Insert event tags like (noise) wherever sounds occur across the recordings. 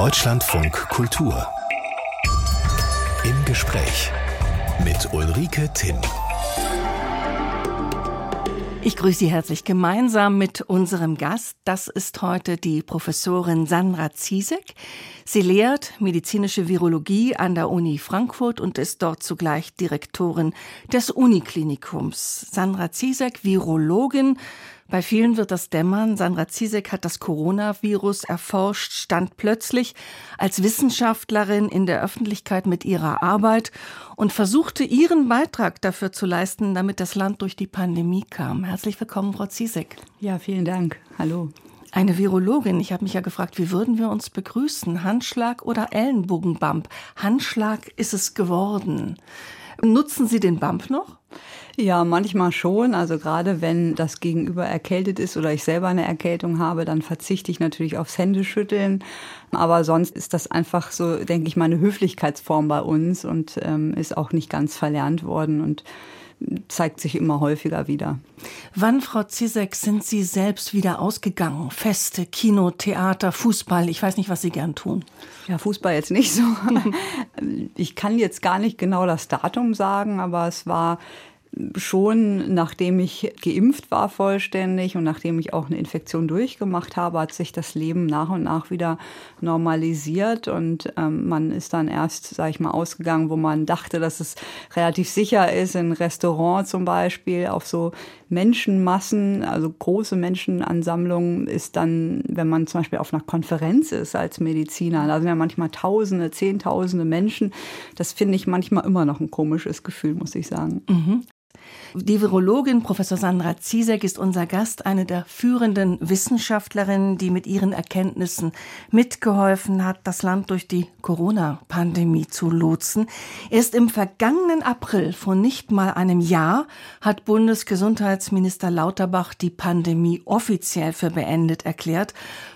Deutschlandfunk Kultur. Im Gespräch mit Ulrike Timm. Ich grüße Sie herzlich gemeinsam mit unserem Gast. Das ist heute die Professorin Sandra Ziesek. Sie lehrt medizinische Virologie an der Uni Frankfurt und ist dort zugleich Direktorin des Uniklinikums. Sandra Ziesek, Virologin, bei vielen wird das dämmern. Sandra Ziesek hat das Coronavirus erforscht, stand plötzlich als Wissenschaftlerin in der Öffentlichkeit mit ihrer Arbeit und versuchte ihren Beitrag dafür zu leisten, damit das Land durch die Pandemie kam. Herzlich willkommen, Frau Ziesek. Ja, vielen Dank. Hallo. Eine Virologin, ich habe mich ja gefragt, wie würden wir uns begrüßen? Handschlag oder Ellenbogenbump? Handschlag ist es geworden. Nutzen Sie den Bump noch? Ja, manchmal schon. Also gerade wenn das Gegenüber erkältet ist oder ich selber eine Erkältung habe, dann verzichte ich natürlich aufs Händeschütteln. Aber sonst ist das einfach so, denke ich mal, eine Höflichkeitsform bei uns und ähm, ist auch nicht ganz verlernt worden und zeigt sich immer häufiger wieder. Wann, Frau Zizek, sind Sie selbst wieder ausgegangen? Feste, Kino, Theater, Fußball? Ich weiß nicht, was Sie gern tun. Ja, Fußball jetzt nicht so. (laughs) Ich kann jetzt gar nicht genau das Datum sagen, aber es war schon nachdem ich geimpft war vollständig und nachdem ich auch eine Infektion durchgemacht habe, hat sich das Leben nach und nach wieder normalisiert und ähm, man ist dann erst, sage ich mal, ausgegangen, wo man dachte, dass es relativ sicher ist, in Restaurant zum Beispiel, auf so Menschenmassen, also große Menschenansammlungen ist dann, wenn man zum Beispiel auf einer Konferenz ist als Mediziner, da sind ja manchmal Tausende, Zehntausende Menschen. Das finde ich manchmal immer noch ein komisches Gefühl, muss ich sagen. Mhm. Die Virologin Professor Sandra Ziesek ist unser Gast, eine der führenden Wissenschaftlerinnen, die mit ihren Erkenntnissen mitgeholfen hat, das Land durch die Corona-Pandemie zu lotsen. Erst im vergangenen April vor nicht mal einem Jahr hat Bundesgesundheitsminister Lauterbach die Pandemie offiziell für beendet erklärt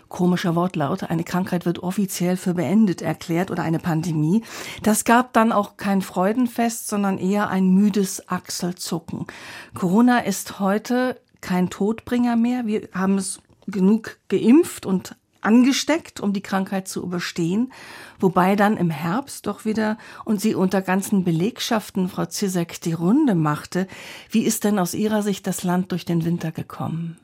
komischer Wortlaut. Eine Krankheit wird offiziell für beendet erklärt oder eine Pandemie. Das gab dann auch kein Freudenfest, sondern eher ein müdes Achselzucken. Corona ist heute kein Todbringer mehr. Wir haben es genug geimpft und angesteckt, um die Krankheit zu überstehen, wobei dann im Herbst doch wieder und sie unter ganzen Belegschaften Frau Zizek die Runde machte. Wie ist denn aus Ihrer Sicht das Land durch den Winter gekommen?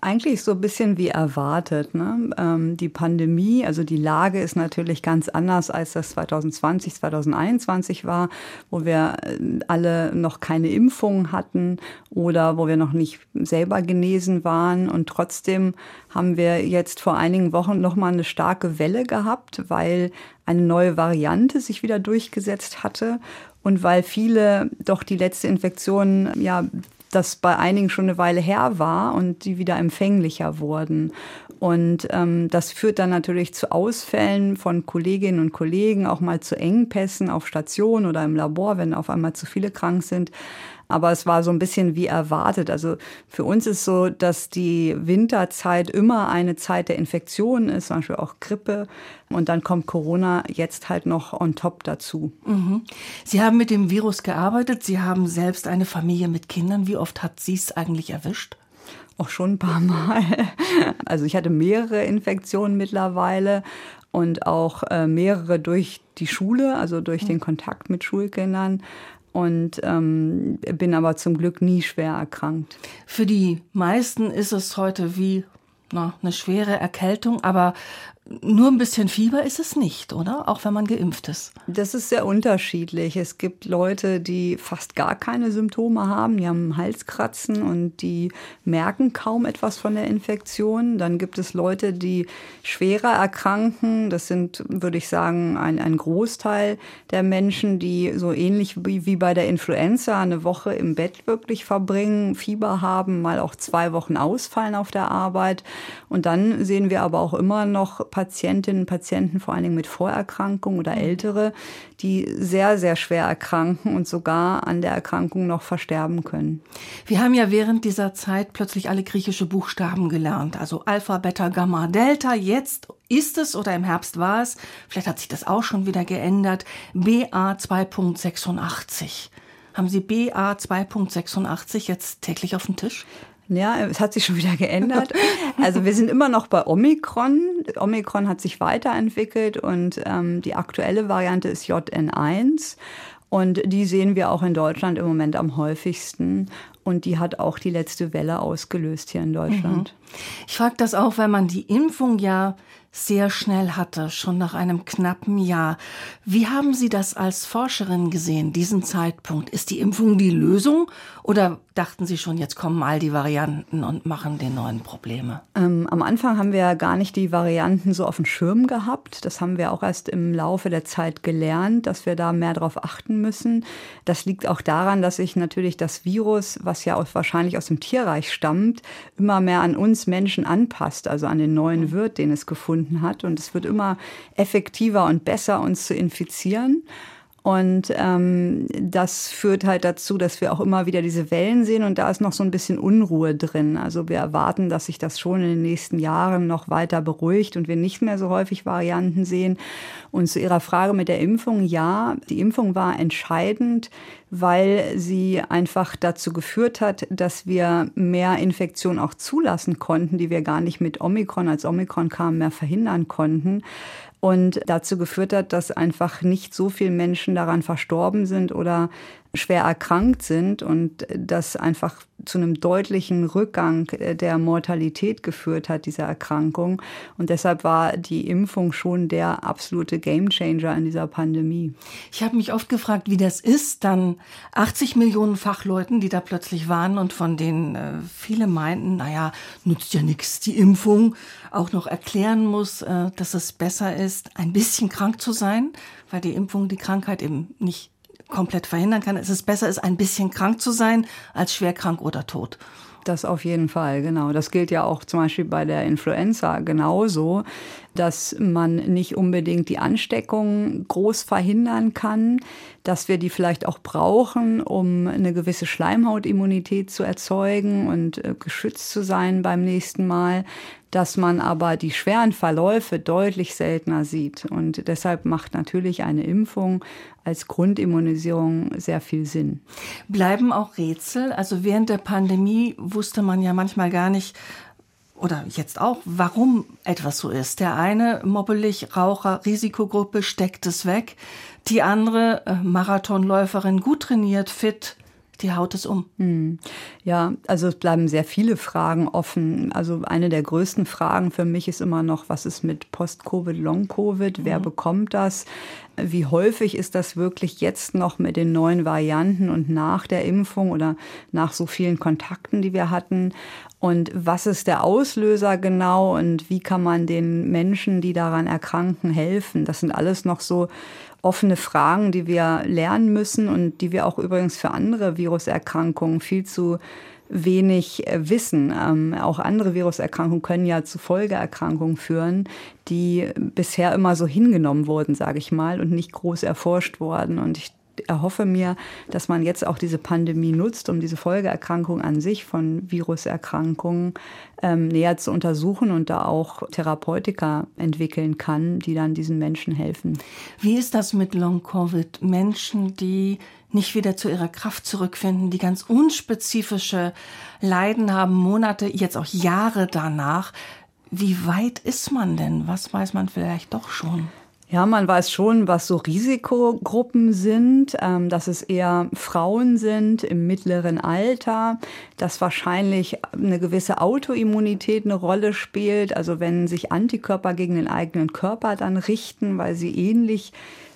Eigentlich so ein bisschen wie erwartet. Ne? Ähm, die Pandemie, also die Lage ist natürlich ganz anders, als das 2020, 2021 war, wo wir äh, alle noch keine Impfung hatten oder wo wir noch nicht selber genesen waren. Und trotzdem haben wir jetzt vor einigen Wochen noch mal eine starke Welle gehabt, weil eine neue Variante sich wieder durchgesetzt hatte und weil viele doch die letzte Infektion ja das bei einigen schon eine Weile her war und die wieder empfänglicher wurden. Und ähm, das führt dann natürlich zu Ausfällen von Kolleginnen und Kollegen, auch mal zu Engpässen auf Station oder im Labor, wenn auf einmal zu viele krank sind aber es war so ein bisschen wie erwartet. Also für uns ist so, dass die Winterzeit immer eine Zeit der Infektion ist, zum Beispiel auch Grippe. Und dann kommt Corona jetzt halt noch on top dazu. Mhm. Sie haben mit dem Virus gearbeitet. Sie haben selbst eine Familie mit Kindern. Wie oft hat Sie es eigentlich erwischt? Auch schon ein paar (laughs) Mal. Also ich hatte mehrere Infektionen mittlerweile und auch äh, mehrere durch die Schule, also durch den Kontakt mit Schulkindern und ähm, bin aber zum Glück nie schwer erkrankt. Für die meisten ist es heute wie na, eine schwere Erkältung, aber nur ein bisschen Fieber ist es nicht, oder? Auch wenn man geimpft ist. Das ist sehr unterschiedlich. Es gibt Leute, die fast gar keine Symptome haben, die haben Halskratzen und die merken kaum etwas von der Infektion. Dann gibt es Leute, die schwerer erkranken. Das sind, würde ich sagen, ein, ein Großteil der Menschen, die so ähnlich wie, wie bei der Influenza eine Woche im Bett wirklich verbringen, Fieber haben, mal auch zwei Wochen ausfallen auf der Arbeit. Und dann sehen wir aber auch immer noch Patientinnen und Patienten, vor allen Dingen mit Vorerkrankungen oder mhm. ältere, die sehr, sehr schwer erkranken und sogar an der Erkrankung noch versterben können. Wir haben ja während dieser Zeit plötzlich alle griechische Buchstaben gelernt, also Alpha, Beta, Gamma, Delta. Jetzt ist es oder im Herbst war es, vielleicht hat sich das auch schon wieder geändert, BA 2.86. Haben Sie BA 2.86 jetzt täglich auf dem Tisch? Ja, es hat sich schon wieder geändert. Also wir sind immer noch bei Omikron. Omikron hat sich weiterentwickelt und ähm, die aktuelle Variante ist JN1. Und die sehen wir auch in Deutschland im Moment am häufigsten. Und die hat auch die letzte Welle ausgelöst hier in Deutschland. Mhm. Ich frage das auch, weil man die Impfung ja sehr schnell hatte, schon nach einem knappen Jahr. Wie haben Sie das als Forscherin gesehen, diesen Zeitpunkt? Ist die Impfung die Lösung oder dachten Sie schon, jetzt kommen all die Varianten und machen den neuen Probleme? Ähm, am Anfang haben wir gar nicht die Varianten so auf dem Schirm gehabt. Das haben wir auch erst im Laufe der Zeit gelernt, dass wir da mehr darauf achten müssen. Das liegt auch daran, dass sich natürlich das Virus, was ja auch wahrscheinlich aus dem Tierreich stammt, immer mehr an uns Menschen anpasst, also an den neuen Wirt, den es gefunden hat. Und es wird immer effektiver und besser, uns zu infizieren. Und ähm, das führt halt dazu, dass wir auch immer wieder diese Wellen sehen und da ist noch so ein bisschen Unruhe drin. Also wir erwarten, dass sich das schon in den nächsten Jahren noch weiter beruhigt und wir nicht mehr so häufig Varianten sehen. Und zu Ihrer Frage mit der Impfung, ja, die Impfung war entscheidend, weil sie einfach dazu geführt hat, dass wir mehr Infektionen auch zulassen konnten, die wir gar nicht mit Omikron, als Omikron kam, mehr verhindern konnten und dazu geführt hat, dass einfach nicht so viele Menschen daran verstorben sind oder schwer erkrankt sind und das einfach zu einem deutlichen Rückgang der Mortalität geführt hat, diese Erkrankung. Und deshalb war die Impfung schon der absolute Gamechanger in dieser Pandemie. Ich habe mich oft gefragt, wie das ist, dann 80 Millionen Fachleuten, die da plötzlich waren und von denen äh, viele meinten, naja, nützt ja nichts, die Impfung auch noch erklären muss, äh, dass es besser ist, ein bisschen krank zu sein, weil die Impfung die Krankheit eben nicht komplett verhindern kann. Es ist besser, ist ein bisschen krank zu sein, als schwer krank oder tot. Das auf jeden Fall, genau. Das gilt ja auch zum Beispiel bei der Influenza genauso, dass man nicht unbedingt die Ansteckung groß verhindern kann, dass wir die vielleicht auch brauchen, um eine gewisse Schleimhautimmunität zu erzeugen und äh, geschützt zu sein beim nächsten Mal, dass man aber die schweren Verläufe deutlich seltener sieht. Und deshalb macht natürlich eine Impfung als Grundimmunisierung sehr viel Sinn. Bleiben auch Rätsel? Also während der Pandemie wusste man ja manchmal gar nicht, oder jetzt auch, warum etwas so ist. Der eine mobbelig Raucher, Risikogruppe, steckt es weg. Die andere äh, Marathonläuferin, gut trainiert, fit, die haut es um. Hm. Ja, also es bleiben sehr viele Fragen offen. Also eine der größten Fragen für mich ist immer noch, was ist mit Post-Covid, Long-Covid? Wer mhm. bekommt das? Wie häufig ist das wirklich jetzt noch mit den neuen Varianten und nach der Impfung oder nach so vielen Kontakten, die wir hatten? Und was ist der Auslöser genau und wie kann man den Menschen, die daran erkranken, helfen? Das sind alles noch so offene Fragen, die wir lernen müssen und die wir auch übrigens für andere Viruserkrankungen viel zu wenig äh, wissen. Ähm, auch andere Viruserkrankungen können ja zu Folgeerkrankungen führen, die bisher immer so hingenommen wurden, sage ich mal, und nicht groß erforscht wurden. Und ich erhoffe mir, dass man jetzt auch diese Pandemie nutzt, um diese Folgeerkrankung an sich von Viruserkrankungen ähm, näher zu untersuchen und da auch Therapeutika entwickeln kann, die dann diesen Menschen helfen. Wie ist das mit Long-Covid? Menschen, die nicht wieder zu ihrer Kraft zurückfinden, die ganz unspezifische Leiden haben, Monate, jetzt auch Jahre danach. Wie weit ist man denn? Was weiß man vielleicht doch schon? Ja, man weiß schon, was so Risikogruppen sind, ähm, dass es eher Frauen sind im mittleren Alter, dass wahrscheinlich eine gewisse Autoimmunität eine Rolle spielt, also wenn sich Antikörper gegen den eigenen Körper dann richten, weil sie ähnlich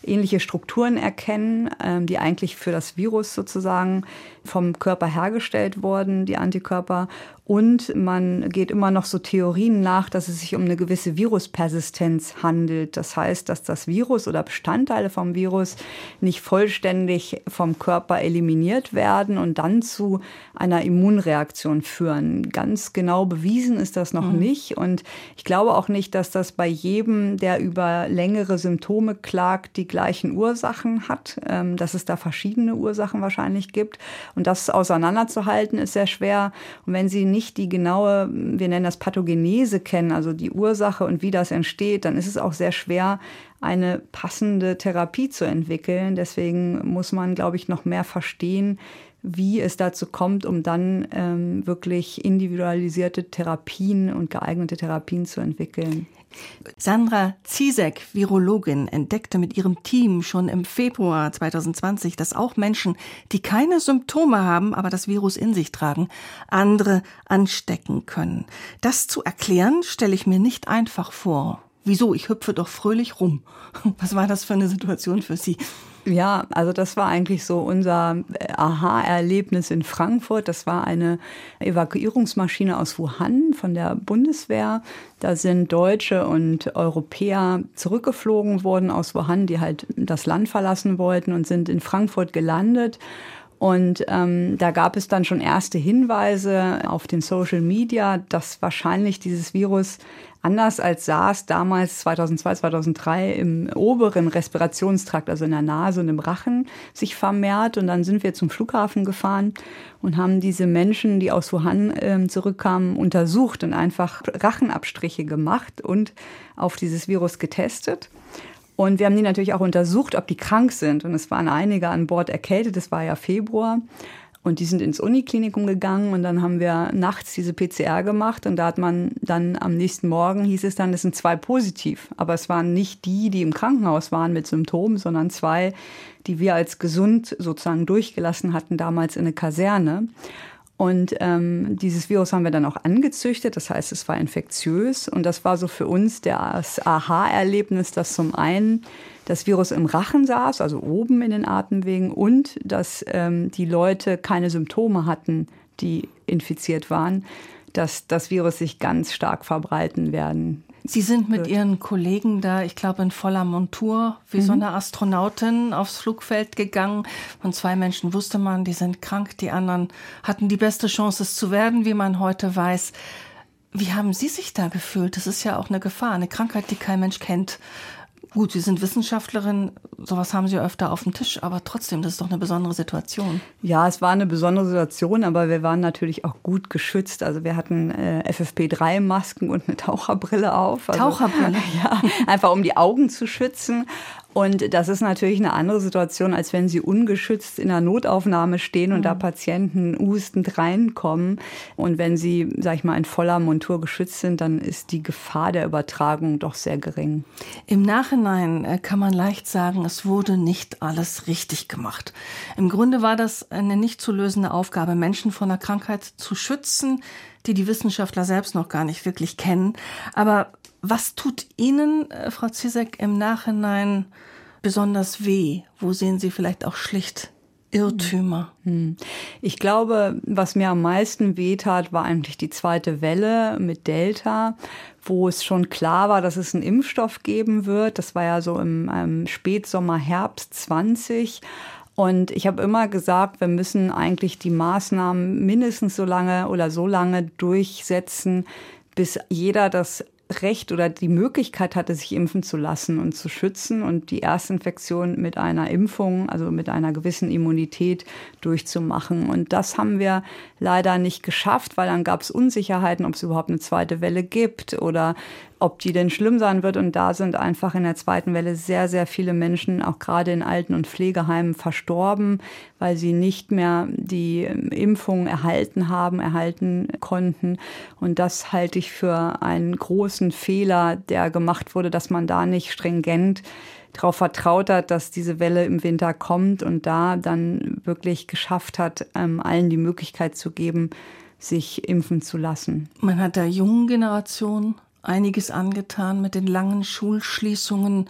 ähnliche Strukturen erkennen, ähm, die eigentlich für das Virus sozusagen vom Körper hergestellt wurden, die Antikörper. Und man geht immer noch so Theorien nach, dass es sich um eine gewisse Viruspersistenz handelt. Das heißt, dass das Virus oder Bestandteile vom Virus nicht vollständig vom Körper eliminiert werden und dann zu einer Immunreaktion führen. Ganz genau bewiesen ist das noch mhm. nicht. Und ich glaube auch nicht, dass das bei jedem, der über längere Symptome klagt, die gleichen Ursachen hat, ähm, dass es da verschiedene Ursachen wahrscheinlich gibt. Und das auseinanderzuhalten ist sehr schwer. Und wenn Sie nicht die genaue, wir nennen das Pathogenese kennen, also die Ursache und wie das entsteht, dann ist es auch sehr schwer, eine passende Therapie zu entwickeln. Deswegen muss man, glaube ich, noch mehr verstehen, wie es dazu kommt, um dann ähm, wirklich individualisierte Therapien und geeignete Therapien zu entwickeln. Sandra Ziesek, Virologin, entdeckte mit ihrem Team schon im Februar 2020, dass auch Menschen, die keine Symptome haben, aber das Virus in sich tragen, andere anstecken können. Das zu erklären, stelle ich mir nicht einfach vor. Wieso? Ich hüpfe doch fröhlich rum. (laughs) Was war das für eine Situation für Sie? Ja, also das war eigentlich so unser äh, Aha-Erlebnis in Frankfurt. Das war eine Evakuierungsmaschine aus Wuhan von der Bundeswehr. Da sind Deutsche und Europäer zurückgeflogen worden aus Wuhan, die halt das Land verlassen wollten und sind in Frankfurt gelandet. Und ähm, da gab es dann schon erste Hinweise auf den Social Media, dass wahrscheinlich dieses Virus anders als SARS damals 2002, 2003 im oberen Respirationstrakt, also in der Nase und im Rachen, sich vermehrt. Und dann sind wir zum Flughafen gefahren und haben diese Menschen, die aus Wuhan äh, zurückkamen, untersucht und einfach Rachenabstriche gemacht und auf dieses Virus getestet. Und wir haben die natürlich auch untersucht, ob die krank sind. Und es waren einige an Bord erkältet, das war ja Februar. Und die sind ins Uniklinikum gegangen und dann haben wir nachts diese PCR gemacht und da hat man dann am nächsten Morgen hieß es dann, es sind zwei positiv. Aber es waren nicht die, die im Krankenhaus waren mit Symptomen, sondern zwei, die wir als gesund sozusagen durchgelassen hatten damals in eine Kaserne. Und ähm, dieses Virus haben wir dann auch angezüchtet, das heißt, es war infektiös. Und das war so für uns das Aha-Erlebnis, dass zum einen das Virus im Rachen saß, also oben in den Atemwegen, und dass ähm, die Leute keine Symptome hatten, die infiziert waren, dass das Virus sich ganz stark verbreiten werden Sie sind mit Ihren Kollegen da, ich glaube, in voller Montur, wie mhm. so eine Astronautin aufs Flugfeld gegangen. Von zwei Menschen wusste man, die sind krank, die anderen hatten die beste Chance, es zu werden, wie man heute weiß. Wie haben Sie sich da gefühlt? Das ist ja auch eine Gefahr, eine Krankheit, die kein Mensch kennt. Gut, Sie sind Wissenschaftlerin, sowas haben Sie öfter auf dem Tisch, aber trotzdem, das ist doch eine besondere Situation. Ja, es war eine besondere Situation, aber wir waren natürlich auch gut geschützt. Also wir hatten äh, FFP3-Masken und eine Taucherbrille auf. Also, Taucherbrille? (laughs) Ja, einfach um die Augen zu schützen. Und das ist natürlich eine andere Situation, als wenn Sie ungeschützt in der Notaufnahme stehen und mhm. da Patienten hustend reinkommen. Und wenn Sie, sag ich mal, in voller Montur geschützt sind, dann ist die Gefahr der Übertragung doch sehr gering. Im Nachhinein äh, kann man leicht sagen, es wurde nicht alles richtig gemacht. Im Grunde war das eine nicht zu lösende Aufgabe, Menschen vor einer Krankheit zu schützen, die die Wissenschaftler selbst noch gar nicht wirklich kennen. Aber was tut Ihnen, äh, Frau Zizek, im Nachhinein besonders weh? Wo sehen Sie vielleicht auch schlicht Irrtümer? Hm. Ich glaube, was mir am meisten wehtat, war eigentlich die zweite Welle mit Delta, wo es schon klar war, dass es einen Impfstoff geben wird. Das war ja so im, im Spätsommer, Herbst 20. Und ich habe immer gesagt, wir müssen eigentlich die Maßnahmen mindestens so lange oder so lange durchsetzen, bis jeder das Recht oder die Möglichkeit hatte, sich impfen zu lassen und zu schützen und die Erstinfektion mit einer Impfung, also mit einer gewissen Immunität durchzumachen. Und das haben wir leider nicht geschafft, weil dann gab es Unsicherheiten, ob es überhaupt eine zweite Welle gibt oder ob die denn schlimm sein wird. Und da sind einfach in der zweiten Welle sehr, sehr viele Menschen, auch gerade in Alten- und Pflegeheimen, verstorben, weil sie nicht mehr die Impfung erhalten haben, erhalten konnten. Und das halte ich für einen großen Fehler, der gemacht wurde, dass man da nicht stringent darauf vertraut hat, dass diese Welle im Winter kommt und da dann wirklich geschafft hat, ähm, allen die Möglichkeit zu geben, sich impfen zu lassen. Man hat der jungen Generation einiges angetan mit den langen Schulschließungen.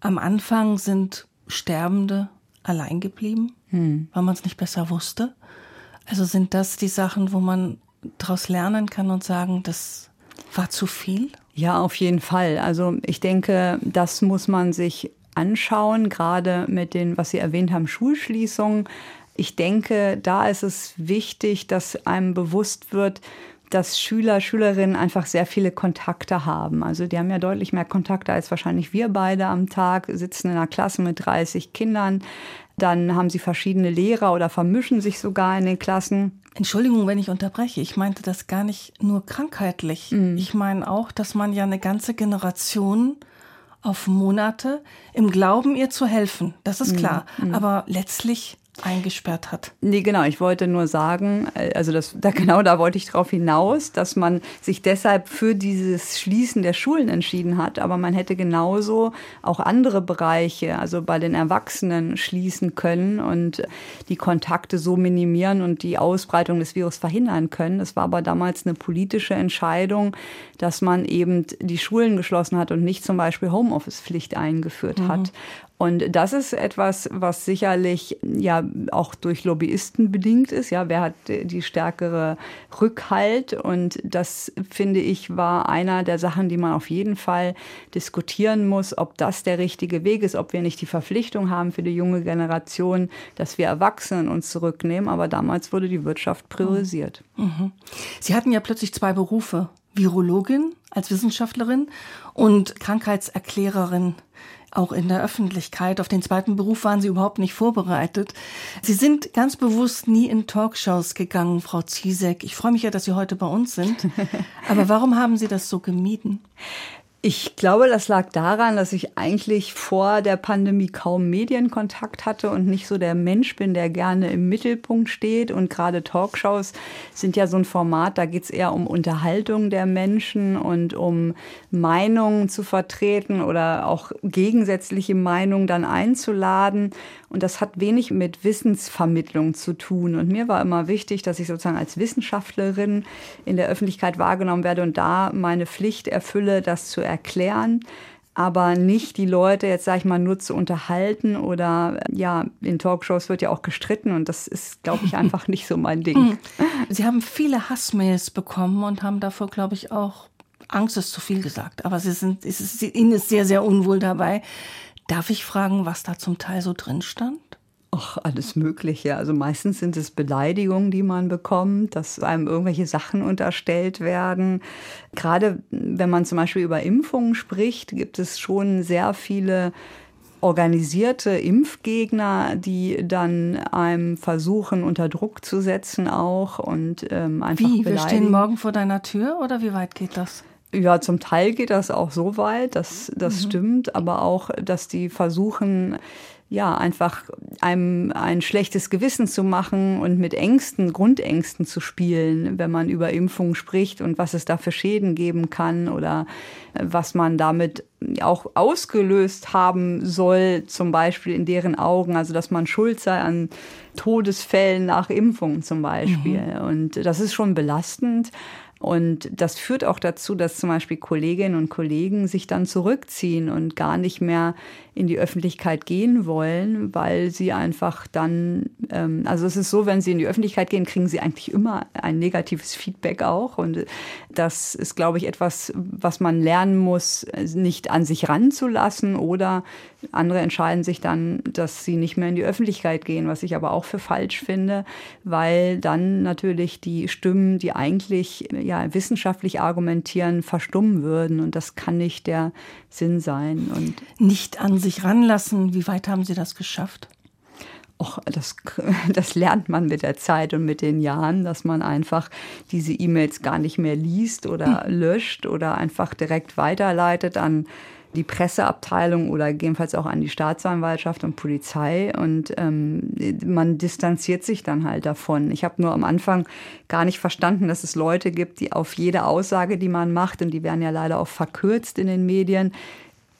Am Anfang sind Sterbende allein geblieben, hm. weil man es nicht besser wusste. Also sind das die Sachen, wo man daraus lernen kann und sagen, das war zu viel? Ja, auf jeden Fall. Also ich denke, das muss man sich anschauen, gerade mit den, was Sie erwähnt haben, Schulschließungen. Ich denke, da ist es wichtig, dass einem bewusst wird, dass Schüler, Schülerinnen einfach sehr viele Kontakte haben. Also die haben ja deutlich mehr Kontakte als wahrscheinlich wir beide am Tag, sitzen in einer Klasse mit 30 Kindern. Dann haben sie verschiedene Lehrer oder vermischen sich sogar in den Klassen. Entschuldigung, wenn ich unterbreche. Ich meinte das gar nicht nur krankheitlich. Mhm. Ich meine auch, dass man ja eine ganze Generation auf Monate im Glauben, ihr zu helfen. Das ist mhm. klar. Mhm. Aber letztlich eingesperrt hat. Nee, genau. Ich wollte nur sagen, äh, also das, da, (laughs) genau da wollte ich drauf hinaus, dass man sich deshalb für dieses Schließen der Schulen entschieden hat. Aber man hätte genauso auch andere Bereiche, also bei den Erwachsenen schließen können und die Kontakte so minimieren und die Ausbreitung des Virus verhindern können. Das war aber damals eine politische Entscheidung, dass man eben die Schulen geschlossen hat und nicht zum Beispiel Homeoffice-Pflicht eingeführt mhm. hat. Und das ist etwas, was sicherlich ja auch durch Lobbyisten bedingt ist. Ja, wer hat die stärkere Rückhalt? Und das finde ich war einer der Sachen, die man auf jeden Fall diskutieren muss, ob das der richtige Weg ist, ob wir nicht die Verpflichtung haben für die junge Generation, dass wir Erwachsenen uns zurücknehmen. Aber damals wurde die Wirtschaft priorisiert. Mhm. Sie hatten ja plötzlich zwei Berufe. Virologin als Wissenschaftlerin und Krankheitserklärerin auch in der Öffentlichkeit. Auf den zweiten Beruf waren Sie überhaupt nicht vorbereitet. Sie sind ganz bewusst nie in Talkshows gegangen, Frau Ziesek. Ich freue mich ja, dass Sie heute bei uns sind. (laughs) Aber warum haben Sie das so gemieden? Ich glaube, das lag daran, dass ich eigentlich vor der Pandemie kaum Medienkontakt hatte und nicht so der Mensch bin, der gerne im Mittelpunkt steht. Und gerade Talkshows sind ja so ein Format, da geht es eher um Unterhaltung der Menschen und um Meinungen zu vertreten oder auch gegensätzliche Meinungen dann einzuladen. Und das hat wenig mit Wissensvermittlung zu tun. Und mir war immer wichtig, dass ich sozusagen als Wissenschaftlerin in der Öffentlichkeit wahrgenommen werde und da meine Pflicht erfülle, das zu erklären aber nicht die Leute jetzt, sage ich mal, nur zu unterhalten oder ja, in Talkshows wird ja auch gestritten und das ist, glaube ich, einfach nicht so mein Ding. (laughs) Hm. Sie haben viele Hassmails bekommen und haben davor, glaube ich, auch Angst ist zu viel gesagt, aber Sie sind, es ist, Ihnen ist sehr, sehr unwohl dabei. Darf ich fragen, was da zum Teil so drin stand? Ach, alles Mögliche. Also meistens sind es Beleidigungen, die man bekommt, dass einem irgendwelche Sachen unterstellt werden. Gerade wenn man zum Beispiel über Impfungen spricht, gibt es schon sehr viele organisierte Impfgegner, die dann einem versuchen, unter Druck zu setzen auch und ähm, einfach Wie? Wir stehen morgen vor deiner Tür oder wie weit geht das? Ja, zum Teil geht das auch so weit, das, das mhm. stimmt, aber auch, dass die versuchen, ja, einfach einem ein schlechtes Gewissen zu machen und mit Ängsten, Grundängsten zu spielen, wenn man über Impfungen spricht und was es da für Schäden geben kann oder was man damit auch ausgelöst haben soll, zum Beispiel in deren Augen, also dass man schuld sei an Todesfällen nach Impfungen zum Beispiel. Mhm. Und das ist schon belastend. Und das führt auch dazu, dass zum Beispiel Kolleginnen und Kollegen sich dann zurückziehen und gar nicht mehr in die Öffentlichkeit gehen wollen, weil sie einfach dann, ähm, also es ist so, wenn sie in die Öffentlichkeit gehen, kriegen sie eigentlich immer ein negatives Feedback auch. Und das ist, glaube ich, etwas, was man lernen muss, nicht an sich ranzulassen oder andere entscheiden sich dann, dass sie nicht mehr in die Öffentlichkeit gehen, was ich aber auch für falsch finde, weil dann natürlich die Stimmen, die eigentlich ja, wissenschaftlich argumentieren, verstummen würden. Und das kann nicht der Sinn sein. Und nicht an sich ranlassen. Wie weit haben Sie das geschafft? Och, das, (laughs) das lernt man mit der Zeit und mit den Jahren, dass man einfach diese E-Mails gar nicht mehr liest oder hm. löscht oder einfach direkt weiterleitet an die Presseabteilung oder gegebenenfalls auch an die Staatsanwaltschaft und Polizei. Und ähm, man distanziert sich dann halt davon. Ich habe nur am Anfang gar nicht verstanden, dass es Leute gibt, die auf jede Aussage, die man macht, und die werden ja leider auch verkürzt in den Medien,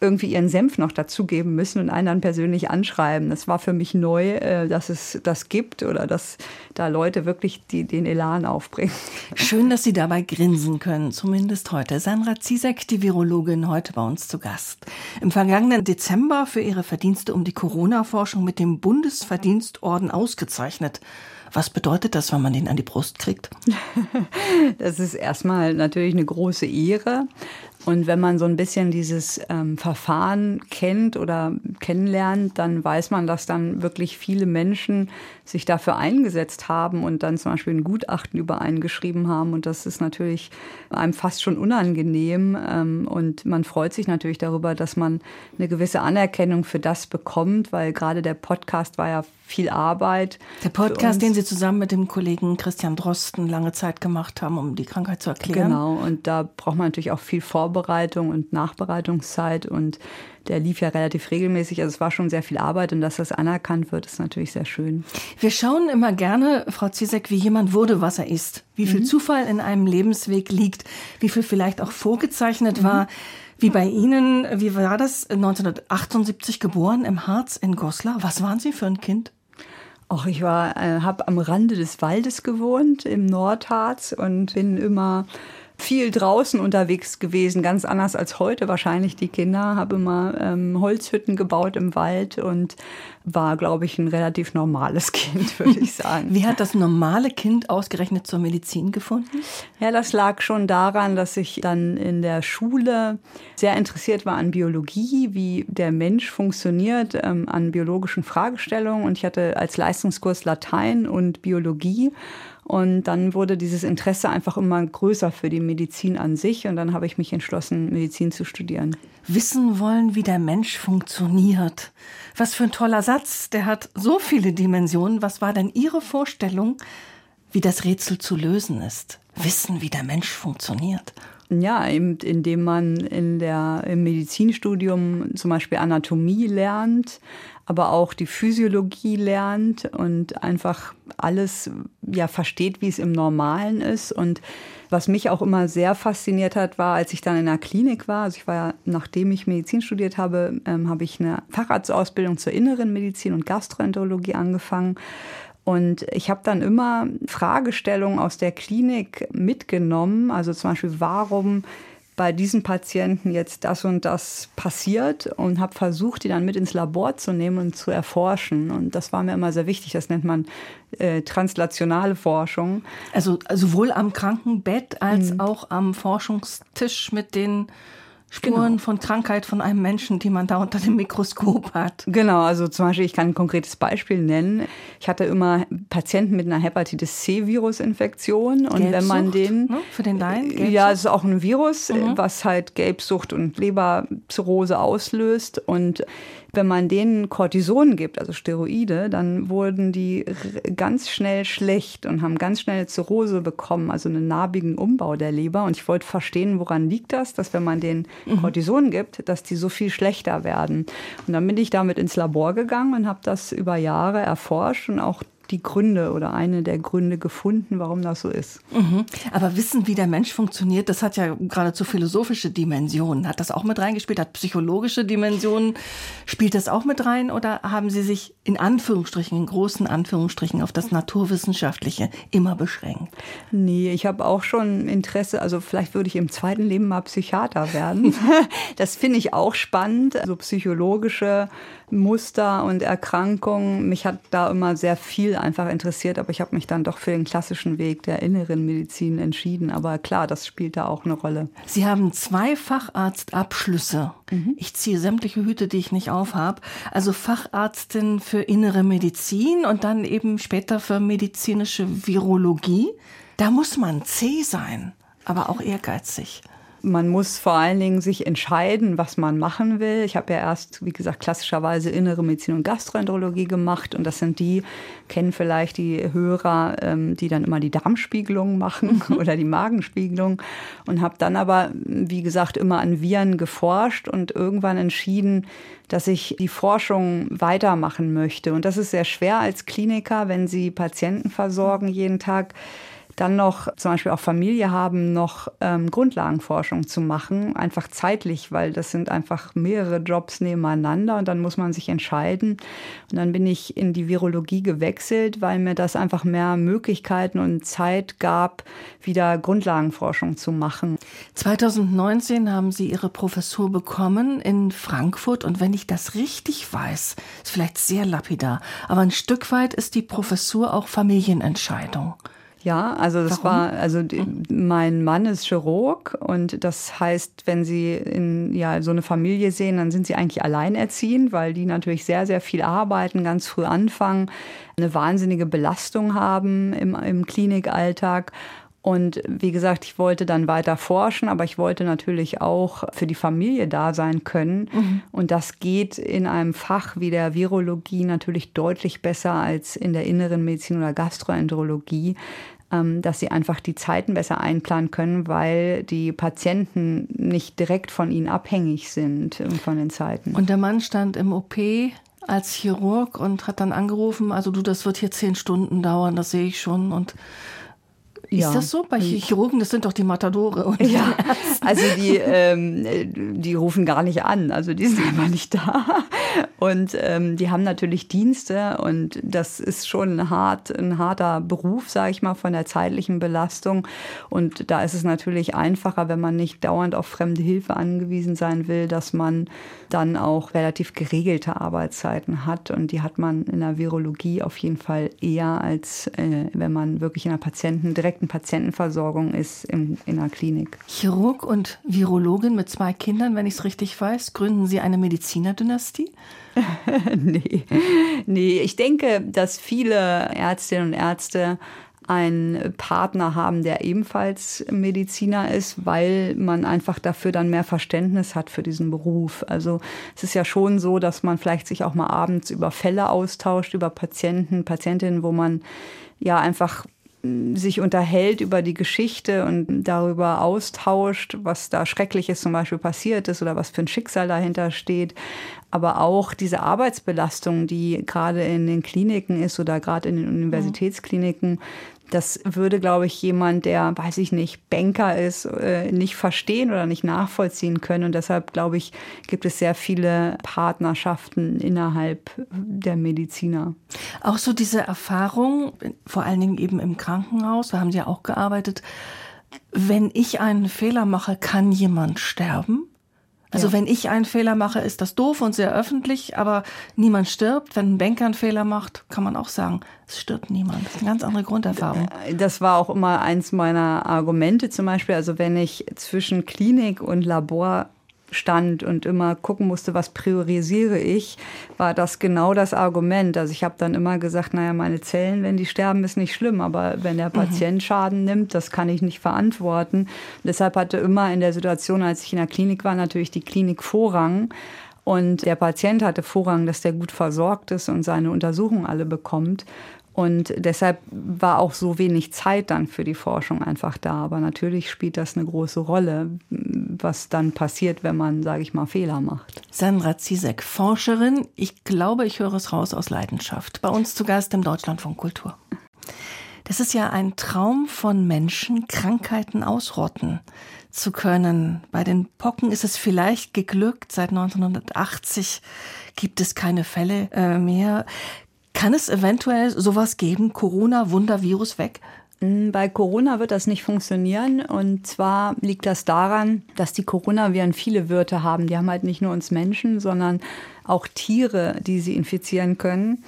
irgendwie ihren Senf noch dazugeben müssen und einen dann persönlich anschreiben. Das war für mich neu, äh, dass es das gibt oder dass da Leute wirklich die, den Elan aufbringen. Schön, dass Sie dabei grinsen können, zumindest heute. Sandra Ziesek, die Virologin, heute bei uns zu Gast. Im vergangenen Dezember für ihre Verdienste um die Corona-Forschung mit dem Bundesverdienstorden ausgezeichnet. Was bedeutet das, wenn man den an die Brust kriegt? (laughs) Das ist erstmal natürlich eine große Ehre. Und wenn man so ein bisschen dieses ähm, Verfahren kennt oder kennenlernt, dann weiß man, dass dann wirklich viele Menschen sich dafür eingesetzt haben und dann zum Beispiel ein Gutachten übereingeschrieben haben. Und das ist natürlich einem fast schon unangenehm. Ähm, und man freut sich natürlich darüber, dass man eine gewisse Anerkennung für das bekommt, weil gerade der Podcast war ja viel Arbeit. Der Podcast, den Sie Sie zusammen mit dem Kollegen Christian Drosten lange Zeit gemacht haben, um die Krankheit zu erklären. Genau, und da braucht man natürlich auch viel Vorbereitung und Nachbereitungszeit und der lief ja relativ regelmäßig. Also es war schon sehr viel Arbeit und dass das anerkannt wird, ist natürlich sehr schön. Wir schauen immer gerne, Frau Zizek, wie jemand wurde, was er ist. Wie viel mhm. Zufall in einem Lebensweg liegt, wie viel vielleicht auch vorgezeichnet mhm. war. Wie bei Ihnen, wie war das? 1978 geboren im Harz in Goslar. Was waren Sie für ein Kind? Ach, ich war, äh, habe am Rande des Waldes gewohnt im Nordharz und bin immer viel draußen unterwegs gewesen, ganz anders als heute wahrscheinlich die Kinder. Habe immer ähm, Holzhütten gebaut im Wald und war, glaube ich, ein relativ normales (laughs) Kind, würde ich sagen. Wie hat das normale Kind ausgerechnet zur Medizin gefunden? Ja, das lag schon daran, dass ich dann in der Schule sehr interessiert war an Biologie, wie der Mensch funktioniert, ähm, an biologischen Fragestellungen. Und ich hatte als Leistungskurs Latein und Biologie und dann wurde dieses Interesse einfach immer größer für die Medizin an sich. Und dann habe ich mich entschlossen, Medizin zu studieren. Wissen wollen, wie der Mensch funktioniert. Was für ein toller Satz. Der hat so viele Dimensionen. Was war denn Ihre Vorstellung, wie das Rätsel zu lösen ist? Wissen, wie der Mensch funktioniert. Ja, eben indem man in der, im Medizinstudium zum Beispiel Anatomie lernt, aber auch die Physiologie lernt und einfach alles ja versteht, wie es im Normalen ist. Und was mich auch immer sehr fasziniert hat, war, als ich dann in der Klinik war. Also ich war ja, nachdem ich Medizin studiert habe, ähm, habe ich eine Facharztausbildung zur inneren Medizin und Gastroenterologie angefangen. Und ich habe dann immer Fragestellungen aus der Klinik mitgenommen. Also zum Beispiel, warum bei diesen Patienten jetzt das und das passiert und habe versucht, die dann mit ins Labor zu nehmen und zu erforschen. Und das war mir immer sehr wichtig. Das nennt man äh, translationale Forschung. Also sowohl am Krankenbett als mhm. auch am Forschungstisch mit den Spuren genau. von Krankheit von einem Menschen, die man da unter dem Mikroskop hat. Genau, also zum Beispiel, ich kann ein konkretes Beispiel nennen. Ich hatte immer Patienten mit einer Hepatitis C-Virusinfektion und Gelbsucht, wenn man den. Ne? Für den Laien? Gelbsucht? Ja, es ist auch ein Virus, mhm. was halt Gelbsucht und Leberzirrhose auslöst. Und wenn man denen Cortison gibt, also Steroide, dann wurden die ganz schnell schlecht und haben ganz schnell Zirrhose bekommen, also einen narbigen Umbau der Leber. Und ich wollte verstehen, woran liegt das, dass wenn man denen mhm. Cortison gibt, dass die so viel schlechter werden. Und dann bin ich damit ins Labor gegangen und habe das über Jahre erforscht und auch die Gründe oder eine der Gründe gefunden, warum das so ist. Mhm. Aber wissen, wie der Mensch funktioniert, das hat ja geradezu philosophische Dimensionen. Hat das auch mit reingespielt? Hat psychologische Dimensionen? Spielt das auch mit rein? Oder haben Sie sich in Anführungsstrichen, in großen Anführungsstrichen auf das Naturwissenschaftliche immer beschränkt? Nee, ich habe auch schon Interesse, also vielleicht würde ich im zweiten Leben mal Psychiater werden. (laughs) das finde ich auch spannend, also psychologische Muster und Erkrankungen. Mich hat da immer sehr viel einfach interessiert, aber ich habe mich dann doch für den klassischen Weg der inneren Medizin entschieden. Aber klar, das spielt da auch eine Rolle. Sie haben zwei Facharztabschlüsse. Mhm. Ich ziehe sämtliche Hüte, die ich nicht aufhab. Also Facharztin für innere Medizin und dann eben später für medizinische Virologie. Da muss man zäh sein, aber auch ehrgeizig. Man muss vor allen Dingen sich entscheiden, was man machen will. Ich habe ja erst, wie gesagt, klassischerweise innere Medizin und Gastroenterologie gemacht. Und das sind die, kennen vielleicht die Hörer, ähm, die dann immer die Darmspiegelung machen mhm. (laughs) oder die Magenspiegelung. Und habe dann aber, wie gesagt, immer an Viren geforscht und irgendwann entschieden, dass ich die Forschung weitermachen möchte. Und das ist sehr schwer als Kliniker, wenn Sie Patienten versorgen jeden Tag dann noch zum Beispiel auch Familie haben, noch ähm, Grundlagenforschung zu machen, einfach zeitlich, weil das sind einfach mehrere Jobs nebeneinander und dann muss man sich entscheiden. Und dann bin ich in die Virologie gewechselt, weil mir das einfach mehr Möglichkeiten und Zeit gab, wieder Grundlagenforschung zu machen. 2019 haben Sie Ihre Professur bekommen in Frankfurt und wenn ich das richtig weiß, ist vielleicht sehr lapidar, aber ein Stück weit ist die Professur auch Familienentscheidung. Ja, also das Warum? war, also die, mein Mann ist Chirurg und das heißt, wenn Sie in ja so eine Familie sehen, dann sind Sie eigentlich alleinerziehend, weil die natürlich sehr, sehr viel arbeiten, ganz früh anfangen, eine wahnsinnige Belastung haben im, im Klinikalltag Und wie gesagt, ich wollte dann weiter forschen, aber ich wollte natürlich auch für die Familie da sein können. Mhm. Und das geht in einem Fach wie der Virologie natürlich deutlich besser als in der inneren Medizin oder Gastroenterologie ähm, dass sie einfach die Zeiten besser einplanen können, weil die Patienten nicht direkt von ihnen abhängig sind von den Zeiten. Und der Mann stand im OP als Chirurg und hat dann angerufen, also du, das wird hier zehn Stunden dauern, das sehe ich schon. Und ist ja. das so? Bei Chirurgen, das sind doch die Matadore. ja, (laughs) also die, ähm, die rufen gar nicht an, also die sind einfach nicht da. Und ähm, die haben natürlich Dienste und das ist schon hart, ein harter Beruf, sage ich mal, von der zeitlichen Belastung. Und da ist es natürlich einfacher, wenn man nicht dauernd auf fremde Hilfe angewiesen sein will, dass man dann auch relativ geregelte Arbeitszeiten hat. Und die hat man in der Virologie auf jeden Fall eher, als äh, wenn man wirklich in einer Patienten, direkten Patientenversorgung ist in, in einer Klinik. Chirurg und Virologin mit zwei Kindern, wenn ich es richtig weiß, gründen Sie eine Medizinerdynastie? (laughs) nee. nee, ich denke, dass viele Ärztinnen und Ärzte einen Partner haben, der ebenfalls Mediziner ist, weil man einfach dafür dann mehr Verständnis hat für diesen Beruf. Also es ist ja schon so, dass man vielleicht sich auch mal abends über Fälle austauscht, über Patienten, Patientinnen, wo man ja einfach sich unterhält über die Geschichte und darüber austauscht, was da Schreckliches zum Beispiel passiert ist oder was für ein Schicksal dahinter steht. Aber auch diese Arbeitsbelastung, die gerade in den Kliniken ist oder gerade in den Universitätskliniken, das würde, glaube ich, jemand, der, weiß ich nicht, Banker ist, äh, nicht verstehen oder nicht nachvollziehen können. Und deshalb, glaube ich, gibt es sehr viele Partnerschaften innerhalb der Mediziner. Auch so diese Erfahrung, vor allen Dingen eben im Krankenhaus, da haben Sie ja auch gearbeitet, wenn ich einen Fehler mache, kann jemand sterben? Also ja. wenn ich einen Fehler mache, ist das doof und sehr öffentlich, aber niemand stirbt. Wenn ein Banker einen Fehler macht, kann man auch sagen, es stirbt niemand. Das ist eine ganz andere Grunderfahrung. Das war auch immer eins meiner Argumente zum Beispiel. Also wenn ich zwischen Klinik und Labor stand und immer gucken musste, was priorisiere ich, war das genau das Argument. Also ich habe dann immer gesagt, naja, meine Zellen, wenn die sterben, ist nicht schlimm, aber wenn der mhm. Patient. Schaden nimmt, das kann ich nicht verantworten. Und deshalb hatte immer in der Situation, als ich in der Klinik war, natürlich die Klinik Vorrang. Und der Patient hatte Vorrang, dass der gut versorgt ist und seine Untersuchungen alle bekommt. Und deshalb war auch so wenig Zeit dann für die Forschung einfach da. Aber natürlich spielt das eine große Rolle, was dann passiert, wenn man, sage ich mal, Fehler macht. Sandra Zizek, Forscherin. Ich glaube, ich höre es raus aus Leidenschaft. Bei uns zu Gast im Deutschlandfunk Kultur. Das ist ja ein Traum von Menschen, Krankheiten ausrotten zu können. Bei den Pocken ist es vielleicht geglückt. Seit 1980 gibt es keine Fälle äh, mehr. Kann es eventuell sowas geben? Corona, Wundervirus weg? Mm, bei Corona wird das nicht funktionieren. Und zwar liegt das daran, dass die Coronaviren viele Wirte haben. Die haben halt nicht nur uns Menschen, sondern auch Tiere, die sie infizieren können.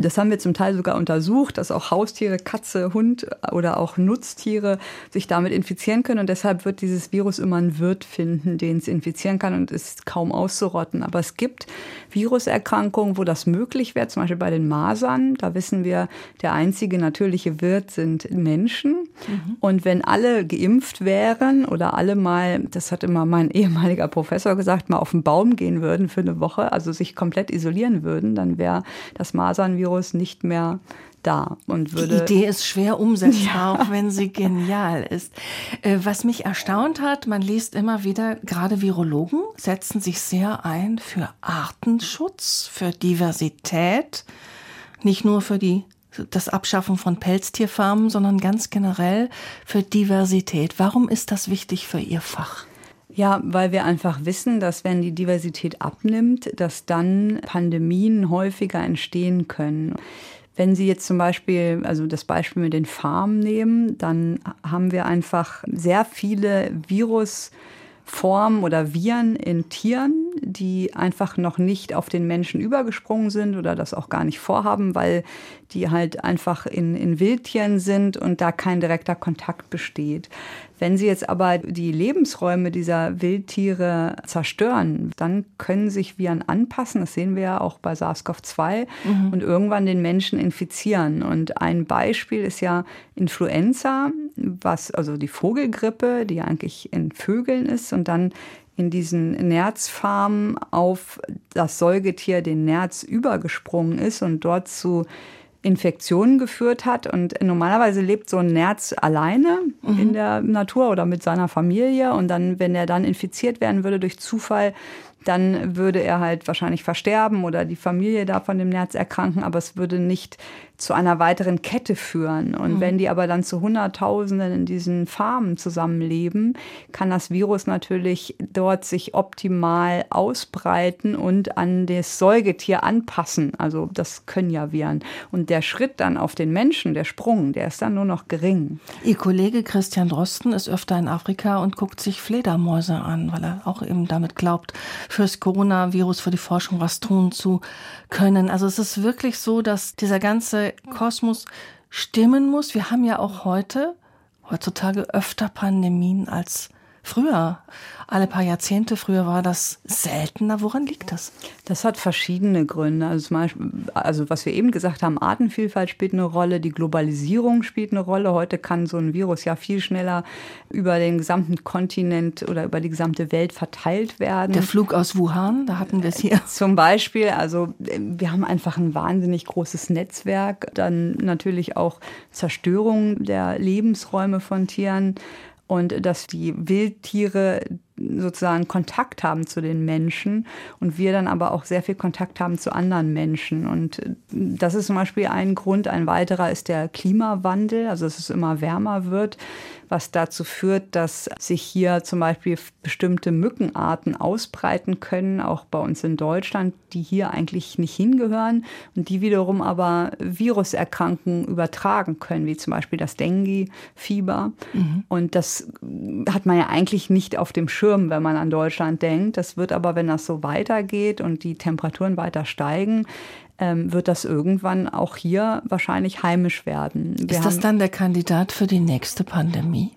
Das haben wir zum Teil sogar untersucht, dass auch Haustiere, Katze, Hund oder auch Nutztiere sich damit infizieren können. Und deshalb wird dieses Virus immer einen Wirt finden, den es infizieren kann und ist kaum auszurotten. Aber es gibt Viruserkrankungen, wo das möglich wäre, zum Beispiel bei den Masern. Da wissen wir, der einzige natürliche Wirt sind Menschen. Mhm. Und wenn alle geimpft wären oder alle mal, das hat immer mein (laughs) ehemaliger Professor gesagt, mal auf den Baum gehen würden für eine Woche, also sich komplett isolieren würden, dann wäre das Masernvirus Virus nicht mehr da und würde. Die Idee ist schwer umsetzbar, ja. (laughs) auch wenn sie genial ist. Äh, was mich erstaunt hat, man liest immer wieder, gerade Virologen setzen sich sehr ein für Artenschutz, für Diversität, nicht nur für die das Abschaffen von Pelztierfarmen, sondern ganz generell für Diversität. Warum ist das wichtig für Ihr Fach? Ja, weil wir einfach wissen, dass wenn die Diversität abnimmt, dass dann Pandemien häufiger entstehen können. Wenn Sie jetzt zum Beispiel, also das Beispiel mit den Farmen nehmen, dann haben wir einfach sehr viele Virusformen oder Viren in Tieren, die einfach noch nicht auf den Menschen übergesprungen sind oder das auch gar nicht vorhaben, weil die halt einfach in, in Wildtieren sind und da kein direkter Kontakt besteht. Wenn Sie jetzt aber die Lebensräume dieser Wildtiere zerstören, dann können sich Viren anpassen. Das sehen wir ja auch bei SARS-CoV-2 mhm. und irgendwann den Menschen infizieren. Und ein Beispiel ist ja Influenza. was, also die Vogelgrippe, die eigentlich in Vögeln ist und dann in diesen Nerzfarmen auf das Säugetier, den Nerz, übergesprungen ist und dort zu Infektionen geführt hat. Und normalerweise lebt so ein Nerz alleine mhm. in der Natur oder mit seiner Familie. Und dann, wenn er dann infiziert werden würde durch Zufall, dann würde er halt wahrscheinlich versterben oder die Familie da von dem Nerz erkranken, aber es würde nicht zu einer weiteren Kette führen. Und mhm. wenn die aber dann zu Hunderttausenden in diesen Farmen zusammenleben, kann das Virus natürlich dort sich optimal ausbreiten und an das Säugetier anpassen. Also das können ja Viren. Und der Schritt dann auf den Menschen, der Sprung, der ist dann nur noch gering. Ihr Kollege Christian Drosten ist öfter in Afrika und guckt sich Fledermäuse an, weil er auch eben damit glaubt, fürs Coronavirus, für die Forschung was tun zu können. Also es ist wirklich so, dass dieser ganze Kosmos stimmen muss. Wir haben ja auch heute, heutzutage öfter Pandemien als früher alle paar Jahrzehnte. Früher war das seltener. Woran liegt das? Das hat verschiedene Gründe. Also, zum Beispiel, also was wir eben gesagt haben, Artenvielfalt spielt eine Rolle, die Globalisierung spielt eine Rolle. Heute kann so ein Virus ja viel schneller über den gesamten Kontinent oder über die gesamte Welt verteilt werden. Der Flug aus Wuhan, da hatten wir es hier. (laughs) Zum Beispiel, also wir haben einfach ein wahnsinnig großes Netzwerk. Dann natürlich auch Zerstörung der Lebensräume von Tieren und dass die Wildtiere sozusagen Kontakt haben zu den Menschen und wir dann aber auch sehr viel Kontakt haben zu anderen Menschen. Und das ist zum Beispiel ein Grund. Ein weiterer ist der Klimawandel, also dass es immer wärmer wird was dazu führt, dass sich hier zum Beispiel bestimmte Mückenarten ausbreiten können, auch bei uns in Deutschland, die hier eigentlich nicht hingehören und die wiederum aber Viruserkrankungen übertragen können, wie zum Beispiel das Dengue-Fieber. Mhm. Und das hat man ja eigentlich nicht auf dem Schirm, wenn man an Deutschland denkt. Das wird aber, wenn das so weitergeht und die Temperaturen weiter steigen, ähm, wird das irgendwann auch hier wahrscheinlich heimisch werden. Wir ist das dann der Kandidat für die nächste Pandemie?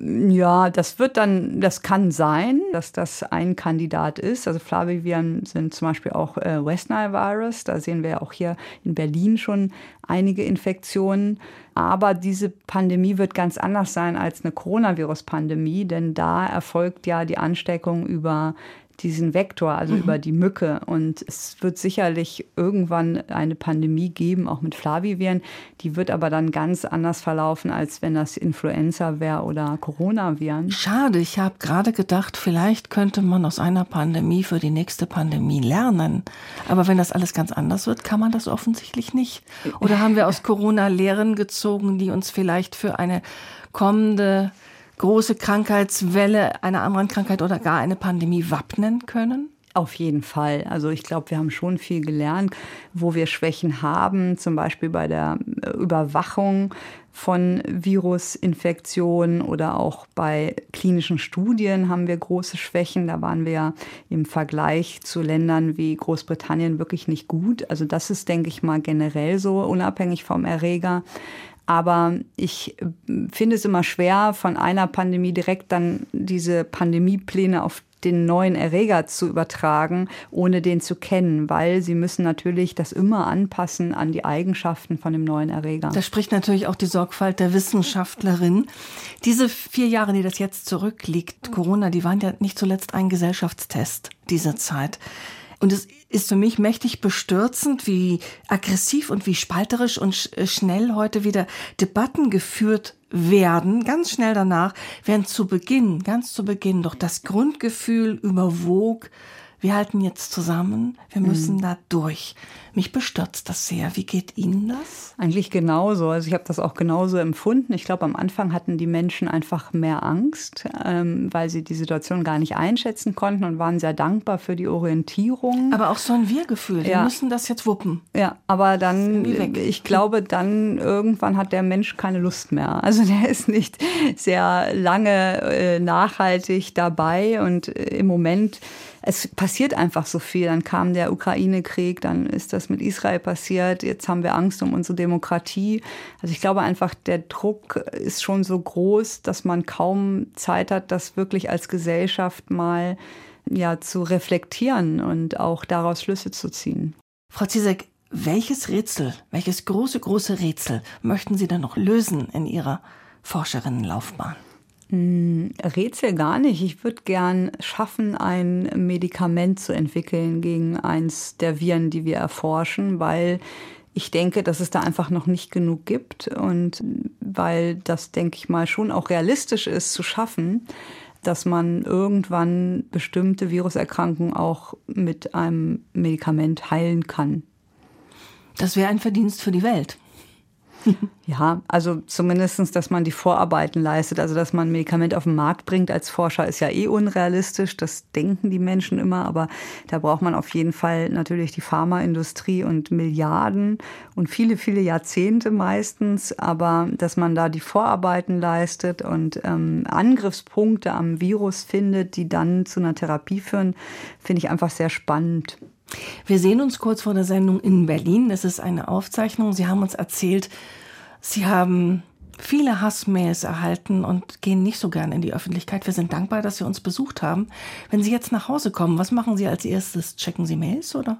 Ja, das wird dann, das kann sein, dass das ein Kandidat ist. Also Flaviviren sind zum Beispiel auch äh, West Nile Virus. Da sehen wir auch hier in Berlin schon einige Infektionen. Aber diese Pandemie wird ganz anders sein als eine Coronavirus-Pandemie, denn da erfolgt ja die Ansteckung über diesen Vektor, also mhm. über die Mücke. Und es wird sicherlich irgendwann eine Pandemie geben, auch mit Flaviviren. Die wird aber dann ganz anders verlaufen, als wenn das Influenza wäre oder Coronaviren. Schade, ich habe gerade gedacht, vielleicht könnte man aus einer Pandemie für die nächste Pandemie lernen. Aber wenn das alles ganz anders wird, kann man das offensichtlich nicht. Oder haben wir aus (laughs) Corona Lehren gezogen, die uns vielleicht für eine kommende große Krankheitswelle einer anderen Krankheit oder gar eine Pandemie wappnen können? Auf jeden Fall. Also ich glaube, wir haben schon viel gelernt, wo wir Schwächen haben, zum Beispiel bei der äh, Überwachung von Virusinfektionen oder auch bei klinischen Studien haben wir große Schwächen. Da waren wir ja im Vergleich zu Ländern wie Großbritannien wirklich nicht gut. Also das ist, denke ich mal, generell so, unabhängig vom Erreger. Aber ich finde es immer schwer, von einer Pandemie direkt dann diese Pandemiepläne auf den neuen Erreger zu übertragen, ohne den zu kennen, weil sie müssen natürlich das immer anpassen an die Eigenschaften von dem neuen Erreger. Da spricht natürlich auch die Sorgfalt der Wissenschaftlerin. Diese vier Jahre, die das jetzt zurückliegt, Corona, die waren ja nicht zuletzt ein Gesellschaftstest dieser Zeit. Und es ist für mich mächtig bestürzend, wie aggressiv und wie spalterisch und äh, schnell heute wieder Debatten geführt werden, ganz schnell danach, während zu Beginn, ganz zu Beginn doch das Grundgefühl überwog, wir halten jetzt zusammen, wir müssen mhm. da durch. Mich bestürzt das sehr. Wie geht Ihnen das? Eigentlich genauso. Also ich habe das auch genauso empfunden. Ich glaube, am Anfang hatten die Menschen einfach mehr Angst, ähm, weil sie die Situation gar nicht einschätzen konnten und waren sehr dankbar für die Orientierung. Aber auch so ein Wir-Gefühl. Ja. Wir müssen das jetzt wuppen. Ja, aber dann, ich glaube, dann irgendwann hat der Mensch keine Lust mehr. Also der ist nicht sehr lange äh, nachhaltig dabei und äh, im Moment es passiert einfach so viel. Dann kam der Ukraine-Krieg, dann ist das mit Israel passiert, jetzt haben wir Angst um unsere Demokratie. Also ich glaube einfach, der Druck ist schon so groß, dass man kaum Zeit hat, das wirklich als Gesellschaft mal ja, zu reflektieren und auch daraus Schlüsse zu ziehen. Frau Zizek, welches Rätsel, welches große, große Rätsel möchten Sie denn noch lösen in Ihrer Forscherinnenlaufbahn? Rätsel gar nicht. Ich würde gern schaffen, ein Medikament zu entwickeln gegen eins der Viren, die wir erforschen, weil ich denke, dass es da einfach noch nicht genug gibt und weil das, denke ich mal, schon auch realistisch ist zu schaffen, dass man irgendwann bestimmte Viruserkrankungen auch mit einem Medikament heilen kann. Das wäre ein Verdienst für die Welt. (laughs) Ja, also zumindestens, dass man die Vorarbeiten leistet. Also, dass man ein Medikament auf den Markt bringt als Forscher, ist ja eh unrealistisch. Das denken die Menschen immer. Aber da braucht man auf jeden Fall natürlich die Pharmaindustrie und Milliarden und viele, viele Jahrzehnte meistens. Aber dass man da die Vorarbeiten leistet und ähm, Angriffspunkte am Virus findet, die dann zu einer Therapie führen, finde ich einfach sehr spannend. Wir sehen uns kurz vor der Sendung in Berlin. Das ist eine Aufzeichnung. Sie haben uns erzählt, Sie haben viele Hassmails erhalten und gehen nicht so gern in die Öffentlichkeit. Wir sind dankbar, dass Sie uns besucht haben. Wenn Sie jetzt nach Hause kommen, was machen Sie als erstes? Checken Sie Mails oder?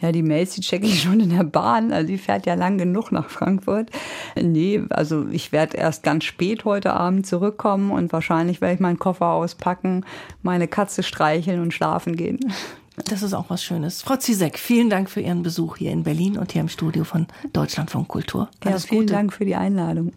Ja, die Mails, die checke ich schon in der Bahn. Also die fährt ja lang genug nach Frankfurt. Nee, also ich werde erst ganz spät heute Abend zurückkommen und wahrscheinlich werde ich meinen Koffer auspacken, meine Katze streicheln und schlafen gehen. Das ist auch was Schönes. Frau Zizek, vielen Dank für Ihren Besuch hier in Berlin und hier im Studio von Deutschlandfunk Kultur. Alles ja, vielen Gute. Dank für die Einladung.